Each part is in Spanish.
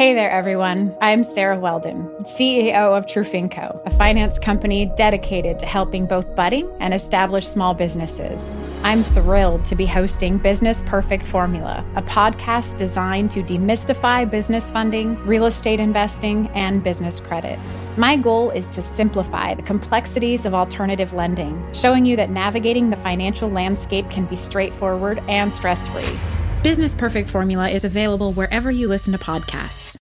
Hey there, everyone. I'm Sarah Weldon, CEO of Trufinco, a finance company dedicated to helping both budding and established small businesses. I'm thrilled to be hosting Business Perfect Formula, a podcast designed to demystify business funding, real estate investing, and business credit. My goal is to simplify the complexities of alternative lending, showing you that navigating the financial landscape can be straightforward and stress free. Business Perfect Formula is available wherever you listen to podcasts.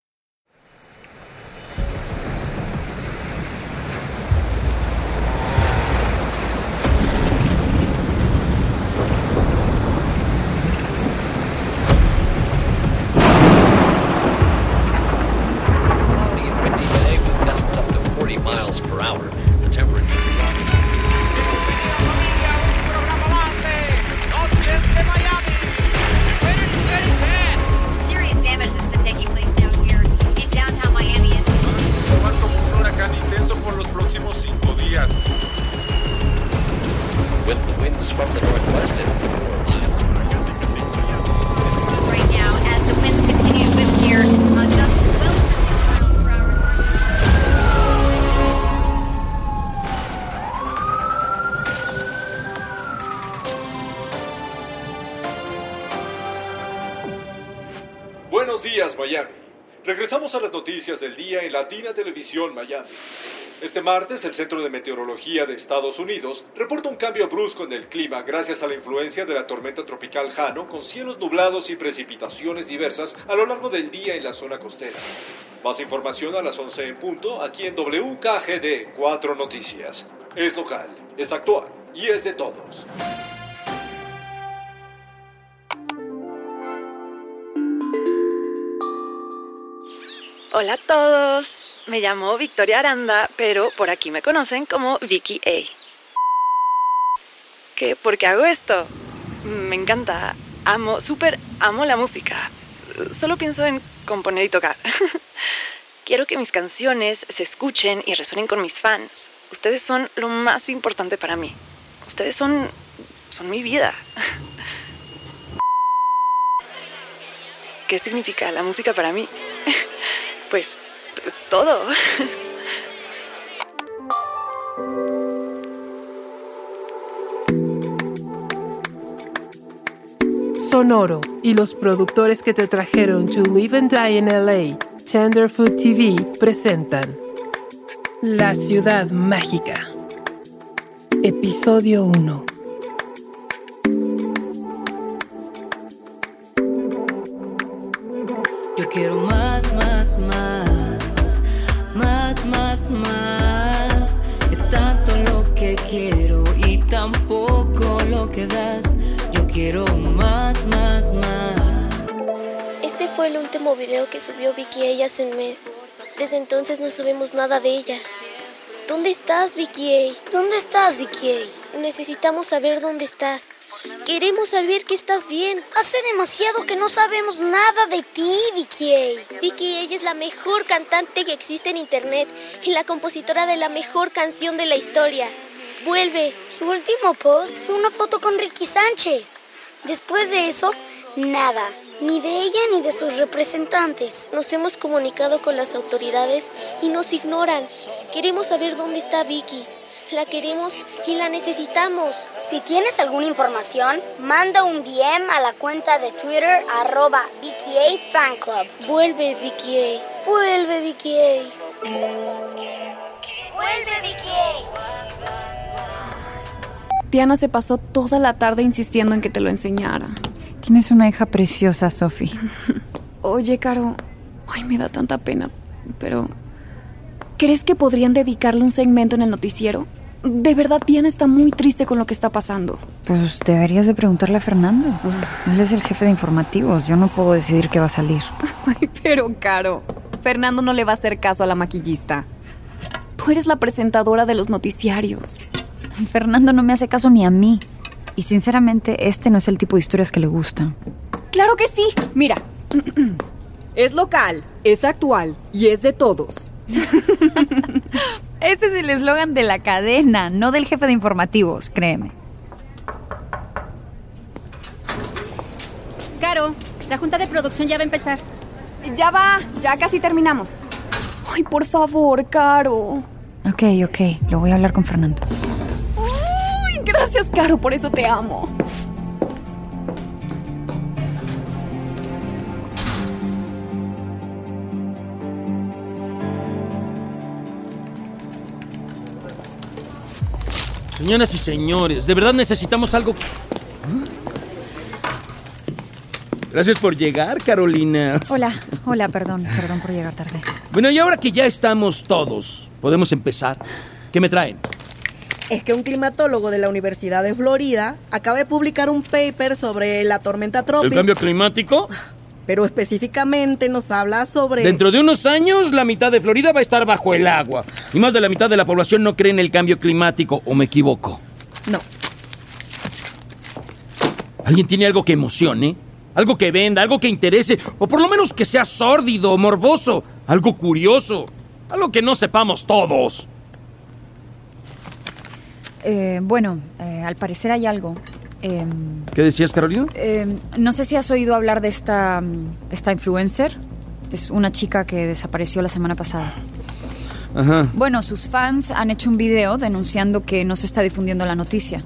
Noticias del día en Latina Televisión Miami. Este martes, el Centro de Meteorología de Estados Unidos reporta un cambio brusco en el clima gracias a la influencia de la tormenta tropical Jano con cielos nublados y precipitaciones diversas a lo largo del día en la zona costera. Más información a las 11 en punto aquí en WKGD 4 Noticias. Es local, es actual y es de todos. Hola a todos. Me llamo Victoria Aranda, pero por aquí me conocen como Vicky A. ¿Qué? ¿Por qué hago esto? Me encanta. Amo, súper amo la música. Solo pienso en componer y tocar. Quiero que mis canciones se escuchen y resuenen con mis fans. Ustedes son lo más importante para mí. Ustedes son son mi vida. ¿Qué significa la música para mí? Pues todo. Sonoro y los productores que te trajeron To Live and Die in LA, Tenderfoot TV, presentan La Ciudad Mágica. Episodio 1. Yo quiero más, más, más, más, más, más. Es tanto lo que quiero y tan poco lo que das. Yo quiero más, más, más. Este fue el último video que subió Vicky A hace un mes. Desde entonces no sabemos nada de ella. ¿Dónde estás, Vicky A? ¿Dónde estás, Vicky A? Necesitamos saber dónde estás. Queremos saber que estás bien. Hace demasiado que no sabemos nada de ti, Vicky A. Vicky A es la mejor cantante que existe en internet y la compositora de la mejor canción de la historia. Vuelve. Su último post fue una foto con Ricky Sánchez. Después de eso, nada. Ni de ella ni de sus representantes. Nos hemos comunicado con las autoridades y nos ignoran. Queremos saber dónde está Vicky. La queremos y la necesitamos. Si tienes alguna información, manda un DM a la cuenta de Twitter arroba Vicky A Fan Club. Vuelve Vicky A. Vuelve Vicky A. Vuelve Vicky A. Diana se pasó toda la tarde insistiendo en que te lo enseñara. Tienes una hija preciosa, Sophie. Oye, Caro, ay, me da tanta pena, pero ¿crees que podrían dedicarle un segmento en el noticiero? De verdad, Diana está muy triste con lo que está pasando. Pues deberías de preguntarle a Fernando. Él es el jefe de informativos. Yo no puedo decidir qué va a salir. Ay, pero Caro, Fernando no le va a hacer caso a la maquillista. Tú eres la presentadora de los noticiarios. Fernando no me hace caso ni a mí. Y sinceramente, este no es el tipo de historias que le gustan. Claro que sí. Mira, es local, es actual y es de todos. Ese es el eslogan de la cadena, no del jefe de informativos, créeme. Caro, la junta de producción ya va a empezar. Ya va, ya casi terminamos. Ay, por favor, Caro. Ok, ok, lo voy a hablar con Fernando. Uy, gracias, Caro, por eso te amo. Señoras y señores, de verdad necesitamos algo. Gracias por llegar, Carolina. Hola, hola, perdón, perdón por llegar tarde. Bueno, y ahora que ya estamos todos, podemos empezar. ¿Qué me traen? Es que un climatólogo de la Universidad de Florida acaba de publicar un paper sobre la tormenta ¿El trópica. cambio climático? Pero específicamente nos habla sobre... Dentro de unos años, la mitad de Florida va a estar bajo el agua. Y más de la mitad de la población no cree en el cambio climático, ¿o me equivoco? No. ¿Alguien tiene algo que emocione? Algo que venda, algo que interese, o por lo menos que sea sórdido o morboso, algo curioso, algo que no sepamos todos. Eh, bueno, eh, al parecer hay algo. Eh, ¿Qué decías, Carolina? eh, no sé si has oído hablar de esta, esta influencer. Es una chica que desapareció la semana pasada. Ajá. Bueno, sus fans han hecho un video denunciando que no se está difundiendo la noticia.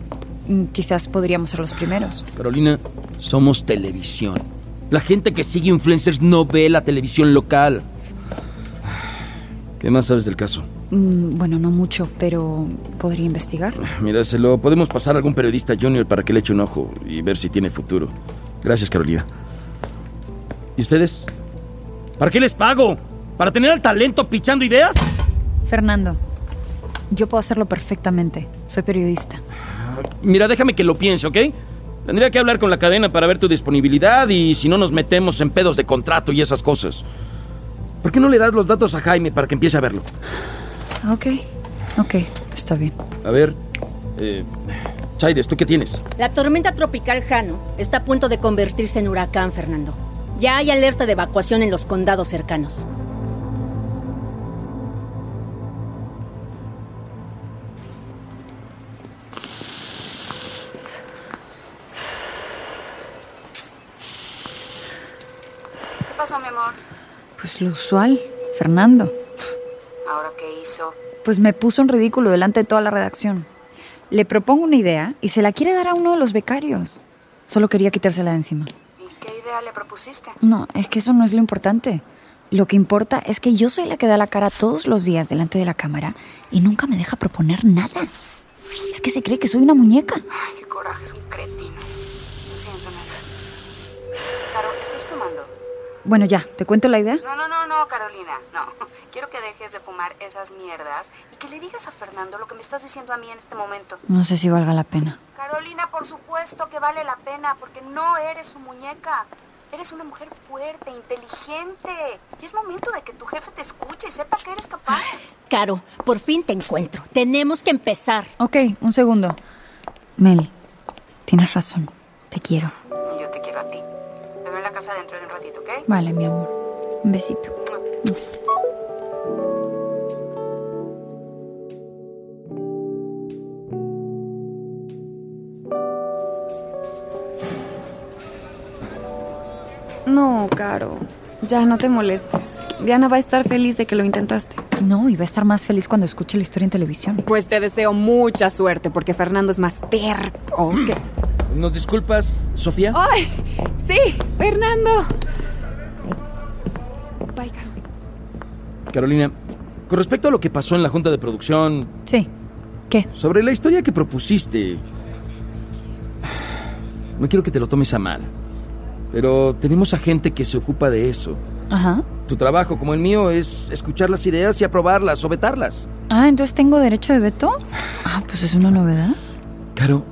Mm, Quizás podríamos ser los primeros. Carolina, somos televisión. La gente que sigue influencers no ve la televisión local. ¿Qué más sabes del caso? Mm, Bueno, no mucho, pero podría investigar. Mira, se lo podemos pasar a algún periodista junior para que le eche un ojo y ver si tiene futuro. Gracias, Carolina. ¿Y ustedes? ¿Para qué les pago? ¿Para tener al talento pichando ideas? Fernando, yo puedo hacerlo perfectamente. Soy periodista. Mira, déjame que lo piense, ¿ok? Tendría que hablar con la cadena para ver tu disponibilidad y si no nos metemos en pedos de contrato y esas cosas. ¿Por qué no le das los datos a Jaime para que empiece a verlo? Ok, ok, está bien. A ver, eh, Chaires, ¿tú qué tienes? La tormenta tropical Jano está a punto de convertirse en huracán, Fernando. Ya hay alerta de evacuación en los condados cercanos. ¿Qué pasó, mi amor? Pues lo usual, Fernando. Pues me puso en ridículo delante de toda la redacción. Le propongo una idea y se la quiere dar a uno de los becarios. Solo quería quitársela de encima. ¿Y qué idea le propusiste? No, es que eso no es lo importante. Lo que importa es que yo soy la que da la cara todos los días delante de la cámara y nunca me deja proponer nada. Es que se cree que soy una muñeca. Ay, qué coraje, es un cretino. Bueno, ya, ¿te cuento la idea? No, no, no, no, Carolina, no. Quiero que dejes de fumar esas mierdas y que le digas a Fernando lo que me estás diciendo a mí en este momento. No sé si valga la pena. Carolina, por supuesto que vale la pena, porque no eres su muñeca. Eres una mujer fuerte, inteligente. Y es momento de que tu jefe te escuche y sepa que eres capaz. Caro, por fin te encuentro. Tenemos que empezar. Ok, un segundo. Mel, tienes razón. Te quiero. Vale, mi amor. Un besito. No, Caro. Ya no te molestes. Diana va a estar feliz de que lo intentaste. No, y va a estar más feliz cuando escuche la historia en televisión. Pues te deseo mucha suerte porque Fernando es más terco. que- ¿Nos disculpas, Sofía? ¡Ay! Sí, Fernando. Carolina, con respecto a lo que pasó en la junta de producción... Sí. ¿Qué? Sobre la historia que propusiste... No quiero que te lo tomes a mal, pero tenemos a gente que se ocupa de eso. Ajá. Tu trabajo, como el mío, es escuchar las ideas y aprobarlas o vetarlas. Ah, entonces tengo derecho de veto. Ah, pues es una novedad. Caro,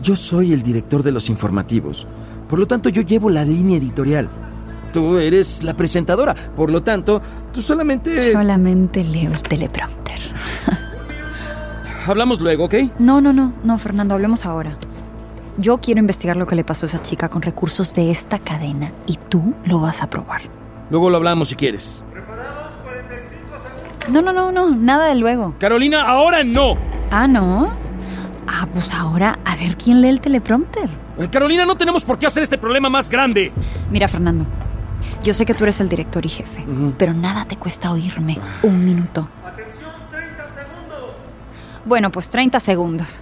yo soy el director de los informativos. Por lo tanto, yo llevo la línea editorial. Tú eres la presentadora. Por lo tanto, tú solamente... Solamente leo el teleprompter. Hablamos luego, ¿ok? No, no, no, no, Fernando, hablemos ahora. Yo quiero investigar lo que le pasó a esa chica con recursos de esta cadena y tú lo vas a probar. Luego lo hablamos si quieres. No, no, no, no, nada de luego. Carolina, ahora no. Ah, ¿no? Ah, pues ahora a ver quién lee el teleprompter. Carolina, no tenemos por qué hacer este problema más grande. Mira, Fernando, Yo sé que tú eres el director y jefe, pero nada te cuesta oírme. Un minuto. Bueno, pues 30 segundos.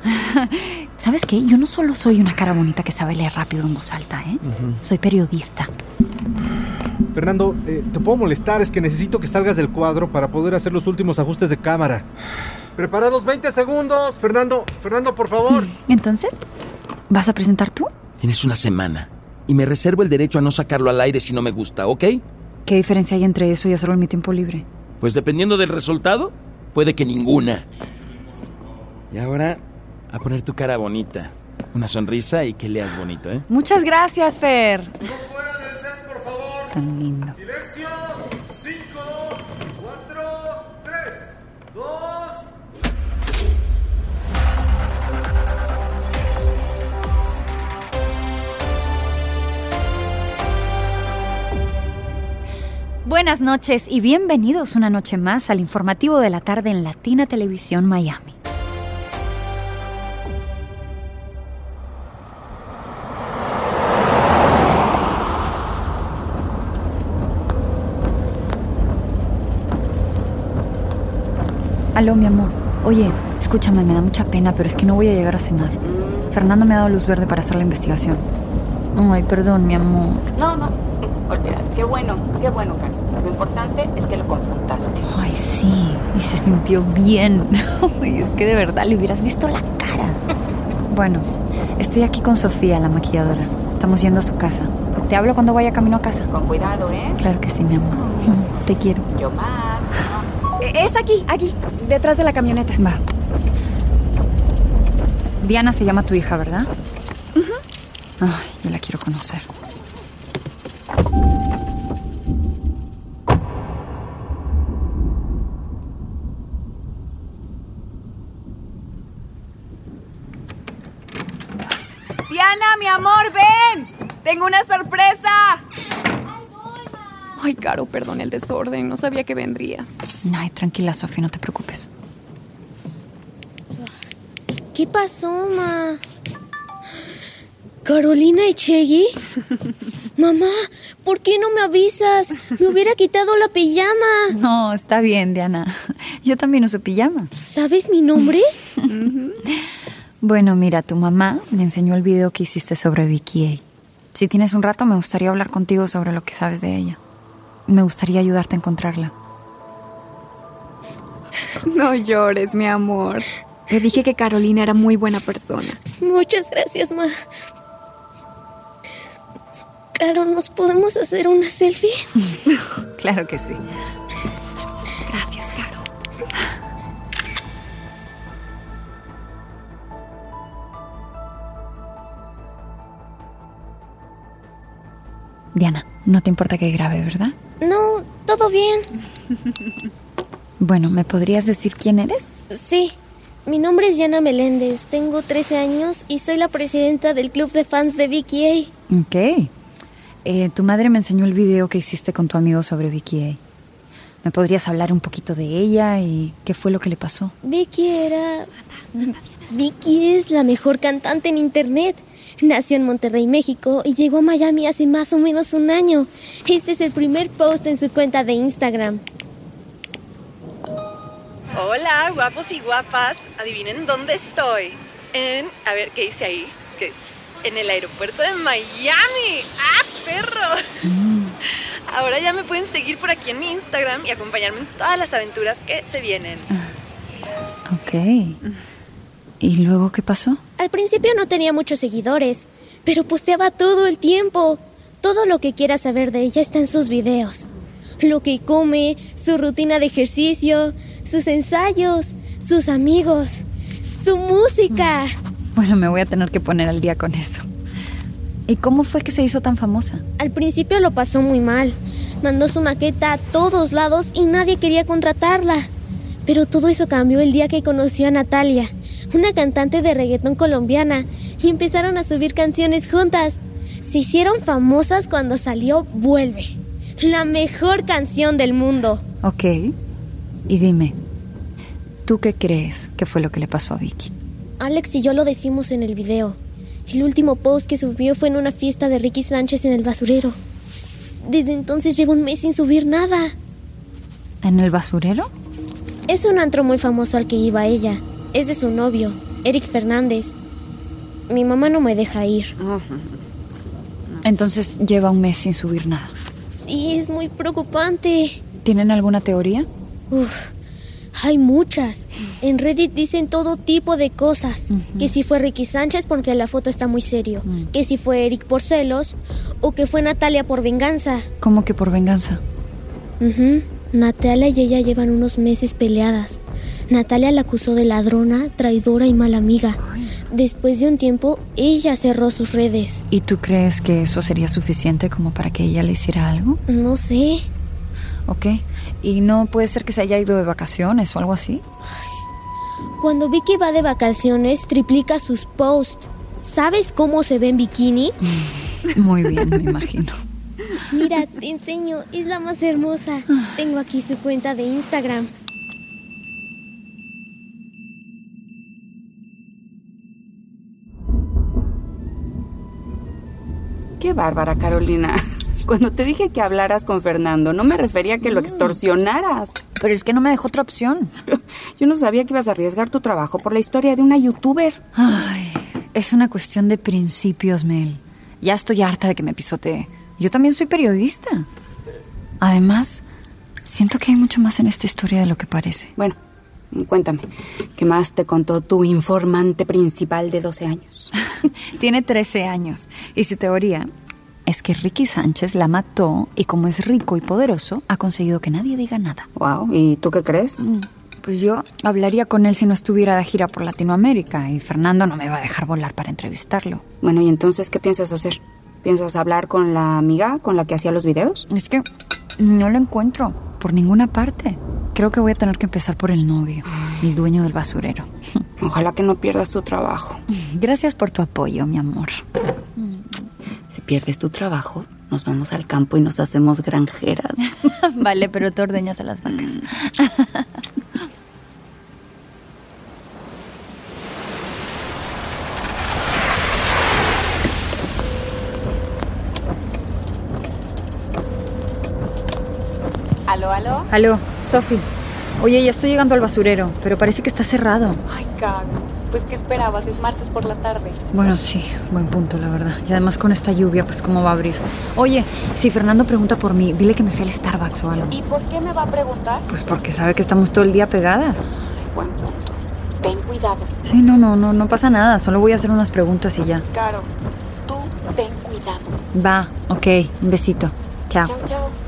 ¿Sabes qué? Yo no solo soy una cara bonita que sabe leer rápido en voz alta, ¿eh? Soy periodista. Fernando, eh, te puedo molestar, es que necesito que salgas del cuadro para poder hacer los últimos ajustes de cámara. Preparados 20 segundos. Fernando, Fernando, por favor. Entonces, ¿vas a presentar tú? Tienes una semana. Y me reservo el derecho a no sacarlo al aire si no me gusta, ¿ok? ¿Qué diferencia hay entre eso y hacerlo en mi tiempo libre? Pues dependiendo del resultado, puede que ninguna. Y ahora, a poner tu cara bonita. Una sonrisa y que leas bonito, ¿eh? Muchas gracias, Fer. Tan lindo. Silencio. Buenas noches y bienvenidos una noche más al informativo de la tarde en Latina Televisión Miami. Aló, mi amor. Oye, escúchame, me da mucha pena, pero es que no voy a llegar a cenar. Fernando me ha dado luz verde para hacer la investigación. Ay, perdón, mi amor. No, no, olvídate. Qué bueno, qué bueno, Karen. Lo importante es que lo confrontaste. Ay, sí, y se sintió bien. Es que de verdad le hubieras visto la cara. Bueno, estoy aquí con Sofía, la maquilladora. Estamos yendo a su casa. Te hablo cuando vaya camino a casa. Con cuidado, ¿eh? Claro que sí, mi amor. Te quiero. Yo más. Eh, Es aquí, aquí, detrás de la camioneta. Va. Diana se llama tu hija, ¿verdad? Ay, yo la quiero conocer. Diana, mi amor, ven. Tengo una sorpresa. Ay, Caro, perdón el desorden. No sabía que vendrías. Ay, tranquila, Sofía, no te preocupes. ¿Qué pasó, ma? ¿Carolina Echegui? Mamá, ¿por qué no me avisas? Me hubiera quitado la pijama. No, está bien, Diana. Yo también uso pijama. ¿Sabes mi nombre? Bueno, mira, tu mamá me enseñó el video que hiciste sobre Vicky A. Si tienes un rato, me gustaría hablar contigo sobre lo que sabes de ella. Me gustaría ayudarte a encontrarla. No llores, mi amor. Te dije que Carolina era muy buena persona. Muchas gracias, ma. Caro, ¿nos podemos hacer una selfie? Claro que sí. Diana, no te importa que grabe, ¿verdad? No, todo bien. Bueno, ¿me podrías decir quién eres? Sí, mi nombre es Yana Meléndez, tengo 13 años y soy la presidenta del club de fans de Vicky A. Ok. Eh, tu madre me enseñó el video que hiciste con tu amigo sobre Vicky A. ¿Me podrías hablar un poquito de ella y qué fue lo que le pasó? Vicky era... Vicky es la mejor cantante en internet. Nació en Monterrey, México y llegó a Miami hace más o menos un año. Este es el primer post en su cuenta de Instagram. Hola, guapos y guapas. Adivinen dónde estoy. En. A ver, ¿qué hice ahí? ¿Qué? En el aeropuerto de Miami. ¡Ah, perro! Ahora ya me pueden seguir por aquí en mi Instagram y acompañarme en todas las aventuras que se vienen. Ok. ¿Y luego qué pasó? Al principio no tenía muchos seguidores, pero posteaba todo el tiempo. Todo lo que quieras saber de ella está en sus videos. Lo que come, su rutina de ejercicio, sus ensayos, sus amigos, su música. Bueno, me voy a tener que poner al día con eso. ¿Y cómo fue que se hizo tan famosa? Al principio lo pasó muy mal. Mandó su maqueta a todos lados y nadie quería contratarla. Pero todo eso cambió el día que conoció a Natalia, una cantante de reggaetón colombiana, y empezaron a subir canciones juntas. Se hicieron famosas cuando salió Vuelve, la mejor canción del mundo. Ok. Y dime, ¿tú qué crees que fue lo que le pasó a Vicky? Alex y yo lo decimos en el video. El último post que subió fue en una fiesta de Ricky Sánchez en el basurero. Desde entonces llevo un mes sin subir nada. ¿En el basurero? Es un antro muy famoso al que iba ella. Es de su novio, Eric Fernández. Mi mamá no me deja ir. Entonces lleva un mes sin subir nada. Sí, es muy preocupante. ¿Tienen alguna teoría? Uf, hay muchas. En Reddit dicen todo tipo de cosas. Que si fue Ricky Sánchez porque la foto está muy serio. Que si fue Eric por celos. O que fue Natalia por venganza. ¿Cómo que por venganza? Natalia y ella llevan unos meses peleadas. Natalia la acusó de ladrona, traidora y mala amiga. Después de un tiempo, ella cerró sus redes. ¿Y tú crees que eso sería suficiente como para que ella le hiciera algo? No sé. Ok. ¿Y no puede ser que se haya ido de vacaciones o algo así? Cuando Vicky va de vacaciones, triplica sus posts. ¿Sabes cómo se ve en bikini? Muy bien, me imagino. Mira, te enseño. Es la más hermosa. Tengo aquí su cuenta de Instagram. Qué bárbara, Carolina. Cuando te dije que hablaras con Fernando, no me refería a que lo extorsionaras. Pero es que no me dejó otra opción. Yo no sabía que ibas a arriesgar tu trabajo por la historia de una youtuber. Ay, es una cuestión de principios, Mel. Ya estoy harta de que me pisotee. Yo también soy periodista. Además, siento que hay mucho más en esta historia de lo que parece. Bueno, cuéntame, ¿qué más te contó tu informante principal de 12 años? Tiene 13 años. Y su teoría es que Ricky Sánchez la mató y como es rico y poderoso, ha conseguido que nadie diga nada. Wow, ¿y tú qué crees? Pues yo hablaría con él si no estuviera de gira por Latinoamérica y Fernando no me va a dejar volar para entrevistarlo. Bueno, ¿y entonces qué piensas hacer? ¿Piensas hablar con la amiga con la que hacía los videos? Es que no lo encuentro por ninguna parte. Creo que voy a tener que empezar por el novio, el dueño del basurero. Ojalá que no pierdas tu trabajo. Gracias por tu apoyo, mi amor. Si pierdes tu trabajo, nos vamos al campo y nos hacemos granjeras. vale, pero tú ordeñas a las vacas. ¿Aló, aló? Aló, Sofi. Oye, ya estoy llegando al basurero, pero parece que está cerrado. Ay, Caro. Pues, ¿qué esperabas? Es martes por la tarde. Bueno, sí, buen punto, la verdad. Y además con esta lluvia, pues cómo va a abrir. Oye, si Fernando pregunta por mí, dile que me fui al Starbucks o algo. ¿Y por qué me va a preguntar? Pues porque sabe que estamos todo el día pegadas. Buen punto. Ten cuidado. Sí, no, no, no, no pasa nada. Solo voy a hacer unas preguntas y ya. Caro, tú ten cuidado. Va, ok, un besito. Chao. Chao, chao.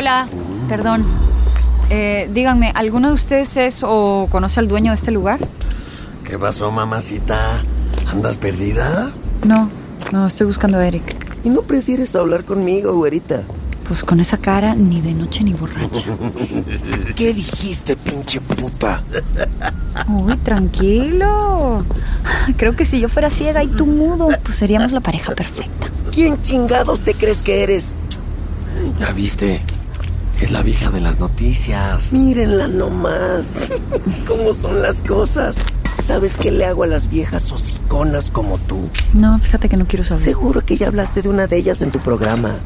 Hola, perdón. Eh, díganme, ¿alguno de ustedes es o conoce al dueño de este lugar? ¿Qué pasó, mamacita? ¿Andas perdida? No, no, estoy buscando a Eric. ¿Y no prefieres hablar conmigo, güerita? Pues con esa cara, ni de noche ni borracha. ¿Qué dijiste, pinche puta? Uy, tranquilo. Creo que si yo fuera ciega y tú mudo, pues seríamos la pareja perfecta. ¿Quién chingados te crees que eres? ¿Ya viste? Es la vieja de las noticias. Mírenla nomás. ¿Cómo son las cosas? ¿Sabes qué le hago a las viejas hociconas como tú? No, fíjate que no quiero saber. Seguro que ya hablaste de una de ellas en tu programa.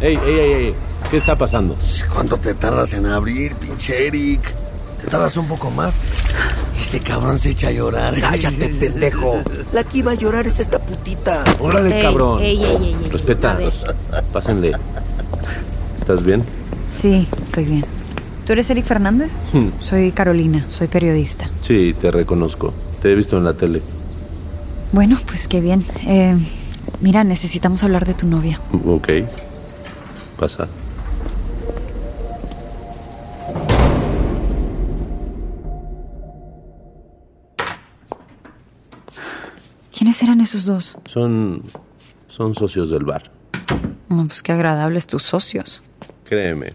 Ey, ey, ey, ey. ¿Qué está pasando? ¿Cuánto te tardas en abrir, pinche Eric? ¿Te tardas un poco más? Este cabrón se echa a llorar. Cállate, pendejo. La que iba a llorar es esta putita. Órale, Ey, cabrón. ey, ey, ey, ey. Respeta. Pásenle. ¿Estás bien? Sí, estoy bien. ¿Tú eres Eric Fernández? Hmm. Soy Carolina, soy periodista. Sí, te reconozco. Te he visto en la tele. Bueno, pues qué bien. Eh, mira, necesitamos hablar de tu novia. Ok. Pasa. ¿Quiénes eran esos dos? Son. son socios del bar. Mm, pues qué agradables tus socios. Créeme,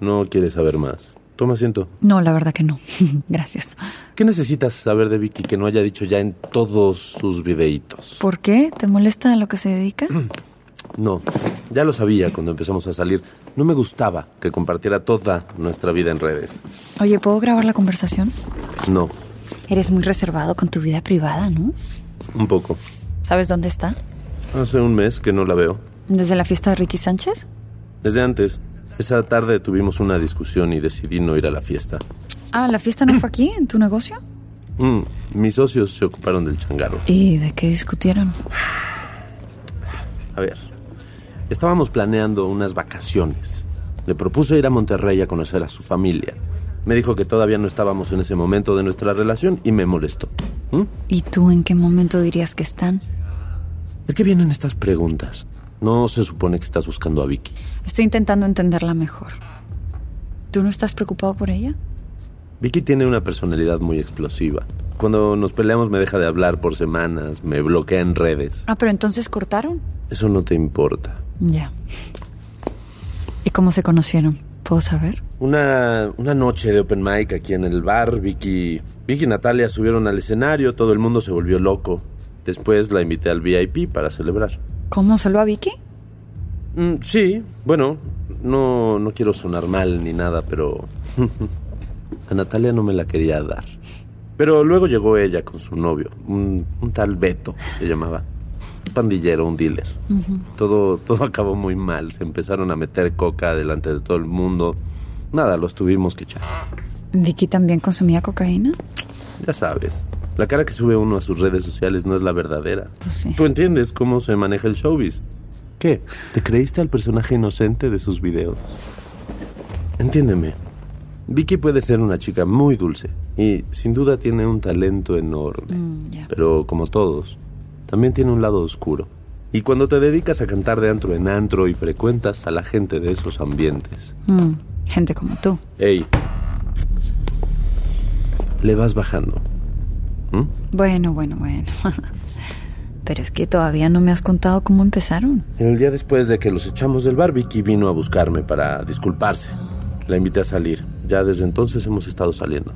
no quieres saber más. Toma asiento. No, la verdad que no. Gracias. ¿Qué necesitas saber de Vicky que no haya dicho ya en todos sus videitos? ¿Por qué? ¿Te molesta a lo que se dedica? No, ya lo sabía cuando empezamos a salir. No me gustaba que compartiera toda nuestra vida en redes. Oye, ¿puedo grabar la conversación? No, Eres muy reservado con tu vida privada, ¿no? un poco. ¿Sabes dónde está? Hace un mes que no la veo. ¿Desde la fiesta de Ricky Sánchez? Desde antes. Esa tarde tuvimos una discusión y decidí no ir a la fiesta. Ah, ¿la fiesta no fue aquí, en tu negocio? Mm, mis socios se ocuparon del changarro. ¿Y de qué discutieron? A ver, estábamos planeando unas vacaciones. Le propuse ir a Monterrey a conocer a su familia. Me dijo que todavía no estábamos en ese momento de nuestra relación y me molestó. ¿Mm? ¿Y tú en qué momento dirías que están? ¿De qué vienen estas preguntas? No se supone que estás buscando a Vicky. Estoy intentando entenderla mejor. ¿Tú no estás preocupado por ella? Vicky tiene una personalidad muy explosiva. Cuando nos peleamos me deja de hablar por semanas, me bloquea en redes. Ah, pero entonces cortaron. Eso no te importa. Ya. ¿Y cómo se conocieron? ¿Puedo saber? Una, una noche de open mic aquí en el bar, Vicky, Vicky y Natalia subieron al escenario, todo el mundo se volvió loco. Después la invité al VIP para celebrar. ¿Cómo solo a Vicky? Mm, sí, bueno, no, no quiero sonar mal ni nada, pero a Natalia no me la quería dar. Pero luego llegó ella con su novio, un, un tal Beto se llamaba. Un pandillero, un dealer. Todo, todo acabó muy mal. Se empezaron a meter coca delante de todo el mundo. Nada, los tuvimos que echar. ¿Vicky también consumía cocaína? Ya sabes, la cara que sube uno a sus redes sociales no es la verdadera. Pues Tú entiendes cómo se maneja el showbiz. ¿Qué? ¿Te creíste al personaje inocente de sus videos? Entiéndeme. Vicky puede ser una chica muy dulce y sin duda tiene un talento enorme. Mm. Pero como todos, también tiene un lado oscuro. Y cuando te dedicas a cantar de antro en antro y frecuentas a la gente de esos ambientes, Mm, gente como tú. ey, le vas bajando. Bueno, bueno, bueno. Pero es que todavía no me has contado cómo empezaron. El día después de que los echamos del bar, Vicky vino a buscarme para disculparse. La invité a salir. Ya desde entonces hemos estado saliendo.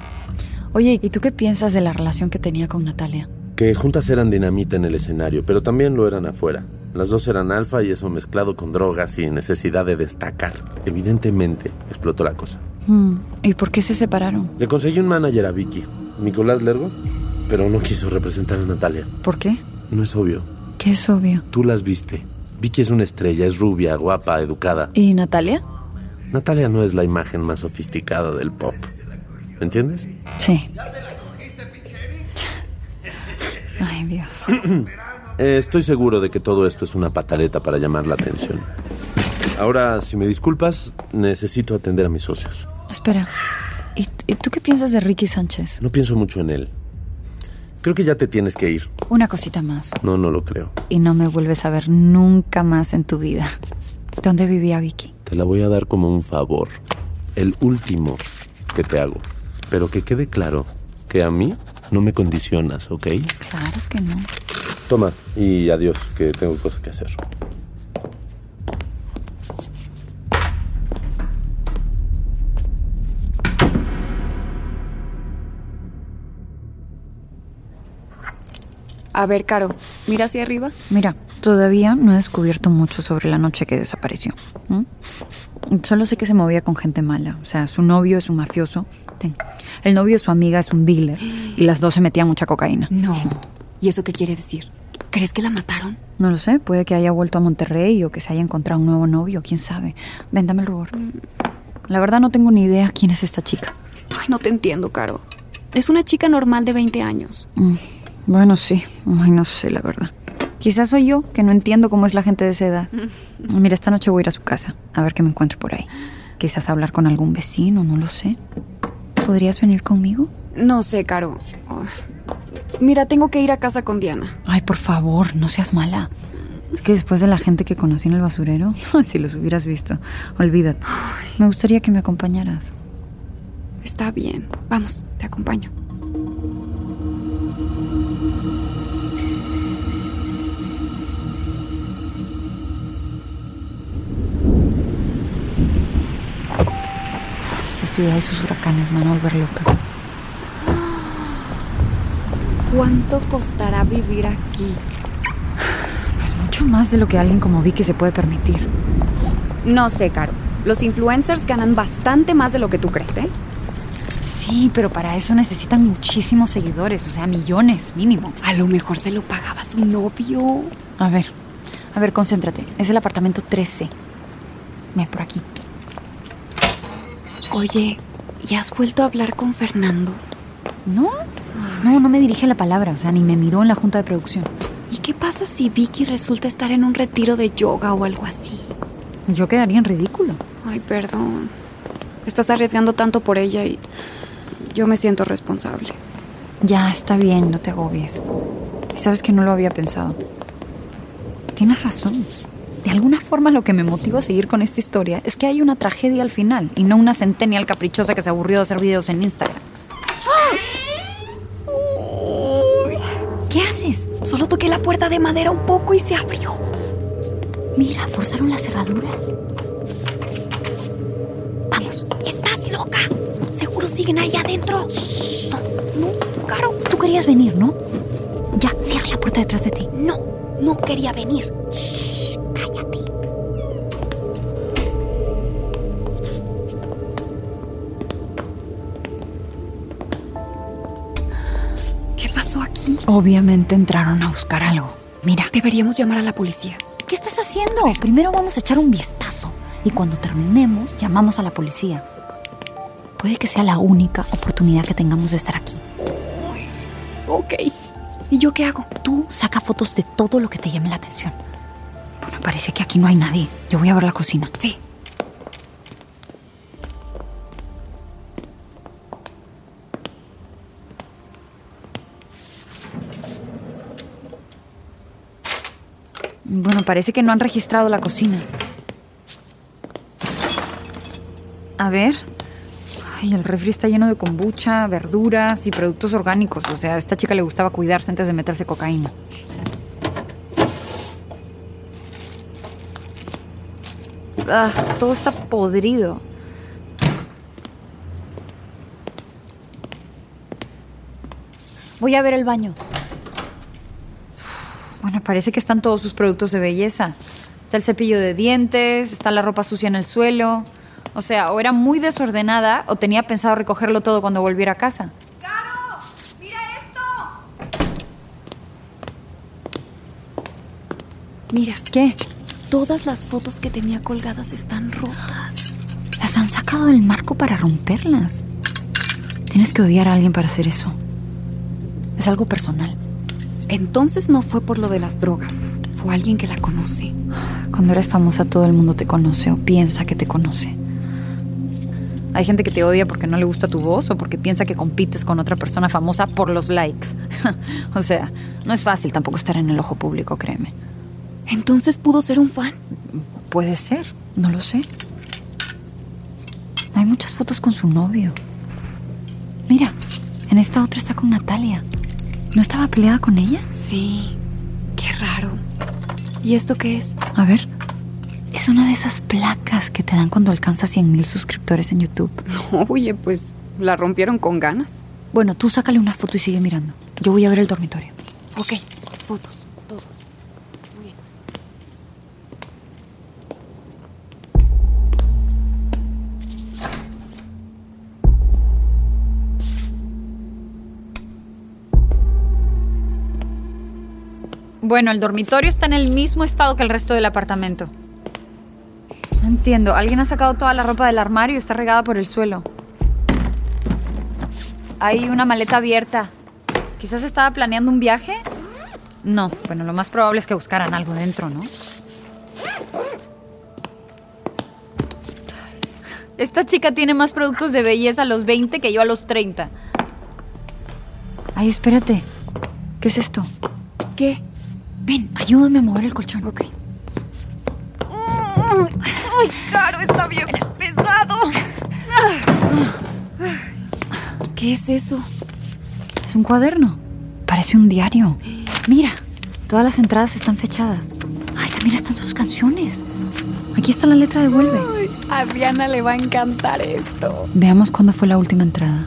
Oye, ¿y tú qué piensas de la relación que tenía con Natalia? Que juntas eran dinamita en el escenario, pero también lo eran afuera. Las dos eran alfa y eso mezclado con drogas y necesidad de destacar. Evidentemente explotó la cosa. Mm, ¿Y por qué se separaron? Le conseguí un manager a Vicky, Nicolás Lergo, pero no quiso representar a Natalia. ¿Por qué? No es obvio. ¿Qué es obvio? Tú las viste. Vicky es una estrella, es rubia, guapa, educada. ¿Y Natalia? Natalia no es la imagen más sofisticada del pop. ¿Me entiendes? Sí. Ay, Dios. Eh, Estoy seguro de que todo esto es una pataleta para llamar la atención. Ahora, si me disculpas, necesito atender a mis socios. Espera. ¿Y, y tú qué piensas de Ricky Sánchez? No pienso mucho en él. Creo que ya te tienes que ir. Una cosita más. No, no lo creo. Y no me vuelves a ver nunca más en tu vida. ¿Dónde vivía Vicky? Te la voy a dar como un favor. El último que te hago. Pero que quede claro que a mí no me condicionas, ¿ok? Claro que no. Toma y adiós, que tengo cosas que hacer. A ver, Caro, mira hacia arriba. Mira, todavía no he descubierto mucho sobre la noche que desapareció. Solo sé que se movía con gente mala. O sea, su novio es un mafioso. Ten. El novio de su amiga es un dealer. Y las dos se metían mucha cocaína. No. ¿Y eso qué quiere decir? ¿Crees que la mataron? No lo sé. Puede que haya vuelto a Monterrey o que se haya encontrado un nuevo novio. ¿Quién sabe? Ven, dame el rubor. La verdad no tengo ni idea quién es esta chica. Ay, no te entiendo, Caro. Es una chica normal de 20 años. Mm, Bueno, sí. Ay, no sé, la verdad. Quizás soy yo, que no entiendo cómo es la gente de esa edad. Mira, esta noche voy a ir a su casa, a ver qué me encuentro por ahí. Quizás hablar con algún vecino, no lo sé. ¿Podrías venir conmigo? No sé, Caro. Mira, tengo que ir a casa con Diana. Ay, por favor, no seas mala. Es que después de la gente que conocí en el basurero, si los hubieras visto, olvídate. Me gustaría que me acompañaras. Está bien. Vamos, te acompaño. Ciudad y sus huracanes me van a volver loca. ¿Cuánto costará vivir aquí? Mucho más de lo que alguien como Vicky se puede permitir. No sé, Caro. Los influencers ganan bastante más de lo que tú crees, ¿eh? Sí, pero para eso necesitan muchísimos seguidores, o sea, millones mínimo. A lo mejor se lo pagaba su novio. A ver, a ver, concéntrate. Es el apartamento 13. Ven por aquí. Oye, ¿y has vuelto a hablar con Fernando? ¿No? No, no me dirige la palabra, o sea, ni me miró en la junta de producción. ¿Y qué pasa si Vicky resulta estar en un retiro de yoga o algo así? Yo quedaría en ridículo. Ay, perdón. Estás arriesgando tanto por ella y yo me siento responsable. Ya, está bien, no te agobies. Y sabes que no lo había pensado. Tienes razón. De alguna forma lo que me motiva a seguir con esta historia es que hay una tragedia al final y no una centennial caprichosa que se aburrió de hacer videos en Instagram. ¿Qué haces? Solo toqué la puerta de madera un poco y se abrió. Mira, forzaron la cerradura. Vamos. ¡Estás loca! Seguro siguen ahí adentro. No, no, Caro, tú querías venir, ¿no? Ya, cierra la puerta detrás de ti. No, no quería venir. Obviamente entraron a buscar algo. Mira, Deberíamos llamar a la policía. ¿qué estás haciendo? Primero vamos a echar un vistazo y cuando terminemos llamamos a la policía. Puede que sea la única oportunidad que tengamos de estar aquí. Ok. ¿Y yo qué hago? Tú saca fotos de todo lo que te llame la atención. Bueno, parece que aquí no hay nadie. Yo voy a ver la cocina. Sí. Bueno, parece que no han registrado la cocina. A ver. Ay, el refri está lleno de kombucha, verduras y productos orgánicos. O sea, a esta chica le gustaba cuidarse antes de meterse cocaína. Ah, todo está podrido. Voy a ver el baño. Bueno, parece que están todos sus productos de belleza. Está el cepillo de dientes, está la ropa sucia en el suelo. O sea, o era muy desordenada o tenía pensado recogerlo todo cuando volviera a casa. ¡Caro! ¡Mira esto! Mira, ¿Qué? todas las fotos que tenía colgadas están rotas. Las han sacado del marco para romperlas. Tienes que odiar a alguien para hacer eso. Es algo personal. Entonces no fue por lo de las drogas. Fue alguien que la conoce. Cuando eres famosa todo el mundo te conoce o piensa que te conoce. Hay gente que te odia porque no le gusta tu voz o porque piensa que compites con otra persona famosa por los likes. o sea, no es fácil tampoco estar en el ojo público, créeme. Entonces pudo ser un fan. Puede ser, no lo sé. Hay muchas fotos con su novio. Mira, en esta otra está con Natalia. ¿No estaba peleada con ella? Sí. Qué raro. ¿Y esto qué es? A ver. Es una de esas placas que te dan cuando alcanzas 100 mil suscriptores en YouTube. Oye, pues la rompieron con ganas. Bueno, tú sácale una foto y sigue mirando. Yo voy a ver el dormitorio. Ok, fotos, Bueno, el dormitorio está en el mismo estado que el resto del apartamento. No entiendo. Alguien ha sacado toda la ropa del armario y está regada por el suelo. Hay una maleta abierta. Quizás estaba planeando un viaje. No, bueno, lo más probable es que buscaran algo dentro, ¿no? Esta chica tiene más productos de belleza a los 20 que yo a los 30. Ay, espérate. ¿Qué es esto? ¿Qué? Ven, ayúdame a mover el colchón. Ok. ¡Ay, Caro! Está bien pesado. ¿Qué es eso? Es un cuaderno. Parece un diario. Mira, todas las entradas están fechadas. Ay, también están sus canciones. Aquí está la letra de Vuelve. A Diana le va a encantar esto. Veamos cuándo fue la última entrada.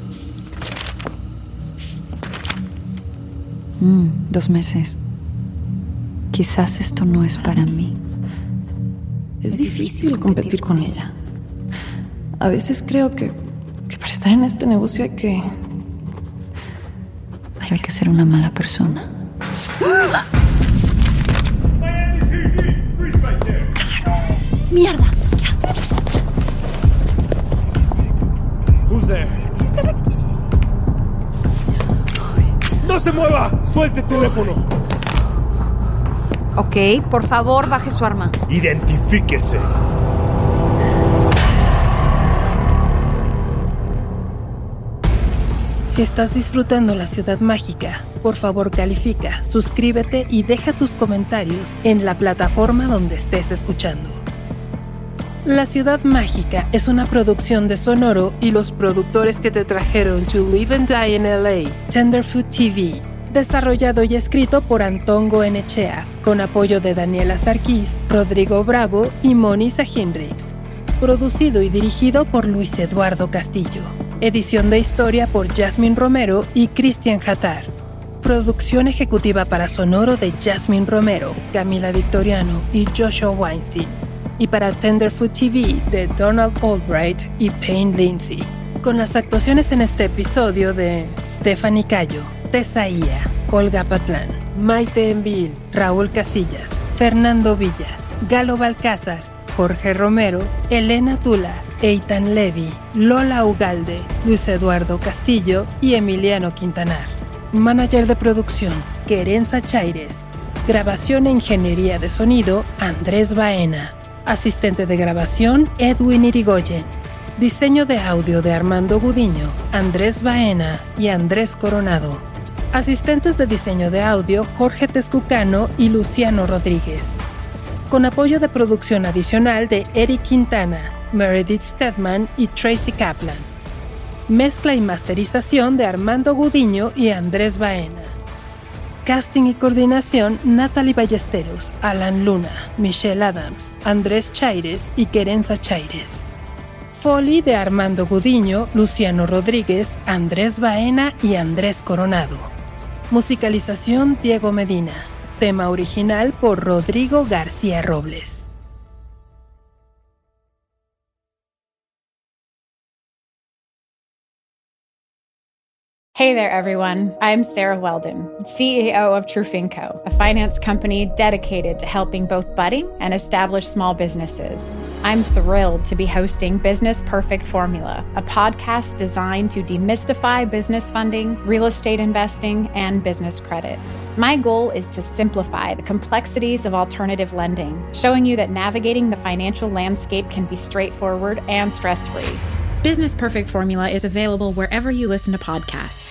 Mm, dos meses. Quizás esto no es para mí. Es difícil competir con ella. A veces creo que, que para estar en este negocio hay que... Hay que ser una mala persona. ¡Mierda! Who's there? ¡No se mueva! ¡Suelte el teléfono! Ok, por favor, baje su arma. Identifíquese. Si estás disfrutando la ciudad mágica, por favor califica, suscríbete y deja tus comentarios en la plataforma donde estés escuchando. La Ciudad Mágica es una producción de Sonoro y los productores que te trajeron To Live and Die in LA, Tenderfoot TV, desarrollado y escrito por Antongo Enechea, con apoyo de Daniela Sarkis, Rodrigo Bravo y Monisa Hinrichs. Producido y dirigido por Luis Eduardo Castillo. Edición de historia por Jasmine Romero y Cristian Hatar. Producción ejecutiva para Sonoro de Jasmine Romero, Camila Victoriano y Joshua Weinstein. Y para Tenderfoot TV de Donald Albright y Payne Lindsay. Con las actuaciones en este episodio de Stephanie Cayo, Tesaía, Olga Patlán, Maite Envil, Raúl Casillas, Fernando Villa, Galo Balcázar, Jorge Romero, Elena Tula, Eitan Levy, Lola Ugalde, Luis Eduardo Castillo y Emiliano Quintanar. Manager de producción, Querenza Chaires. Grabación e ingeniería de sonido, Andrés Baena. Asistente de grabación, Edwin Irigoyen. Diseño de audio de Armando Gudiño, Andrés Baena y Andrés Coronado. Asistentes de diseño de audio, Jorge Tezcucano y Luciano Rodríguez. Con apoyo de producción adicional de Eric Quintana, Meredith Stedman y Tracy Kaplan. Mezcla y masterización de Armando Gudiño y Andrés Baena. Casting y coordinación Natalie Ballesteros, Alan Luna, Michelle Adams, Andrés Chaires y Querenza Chaires. Foley de Armando Gudiño, Luciano Rodríguez, Andrés Baena y Andrés Coronado. Musicalización Diego Medina. Tema original por Rodrigo García Robles. Hey there, everyone. I'm Sarah Weldon, CEO of Trufinco, a finance company dedicated to helping both budding and established small businesses. I'm thrilled to be hosting Business Perfect Formula, a podcast designed to demystify business funding, real estate investing, and business credit. My goal is to simplify the complexities of alternative lending, showing you that navigating the financial landscape can be straightforward and stress free. Business Perfect Formula is available wherever you listen to podcasts.